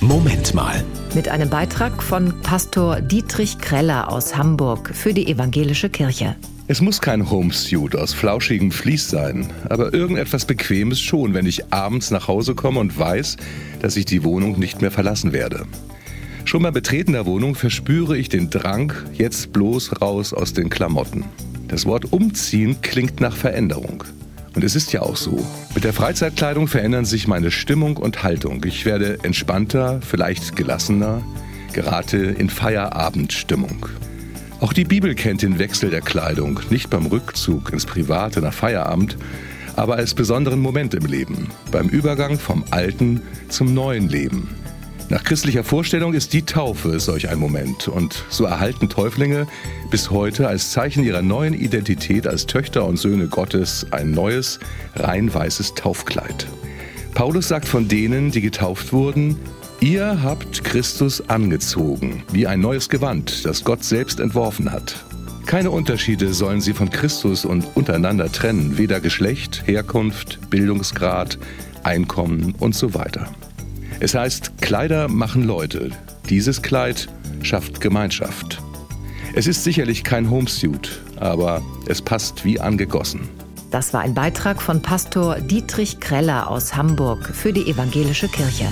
Moment mal. Mit einem Beitrag von Pastor Dietrich Kreller aus Hamburg für die Evangelische Kirche. Es muss kein Homesuit aus flauschigem Vlies sein, aber irgendetwas Bequemes schon, wenn ich abends nach Hause komme und weiß, dass ich die Wohnung nicht mehr verlassen werde. Schon beim Betreten der Wohnung verspüre ich den Drang, jetzt bloß raus aus den Klamotten. Das Wort umziehen klingt nach Veränderung. Und es ist ja auch so. Mit der Freizeitkleidung verändern sich meine Stimmung und Haltung. Ich werde entspannter, vielleicht gelassener, gerate in Feierabendstimmung. Auch die Bibel kennt den Wechsel der Kleidung, nicht beim Rückzug ins Private nach Feierabend, aber als besonderen Moment im Leben, beim Übergang vom alten zum neuen Leben. Nach christlicher Vorstellung ist die Taufe solch ein Moment und so erhalten Täuflinge bis heute als Zeichen ihrer neuen Identität als Töchter und Söhne Gottes ein neues, rein weißes Taufkleid. Paulus sagt von denen, die getauft wurden, ihr habt Christus angezogen, wie ein neues Gewand, das Gott selbst entworfen hat. Keine Unterschiede sollen sie von Christus und untereinander trennen, weder Geschlecht, Herkunft, Bildungsgrad, Einkommen und so weiter. Es heißt, Kleider machen Leute. Dieses Kleid schafft Gemeinschaft. Es ist sicherlich kein Homesuit, aber es passt wie angegossen. Das war ein Beitrag von Pastor Dietrich Kreller aus Hamburg für die Evangelische Kirche.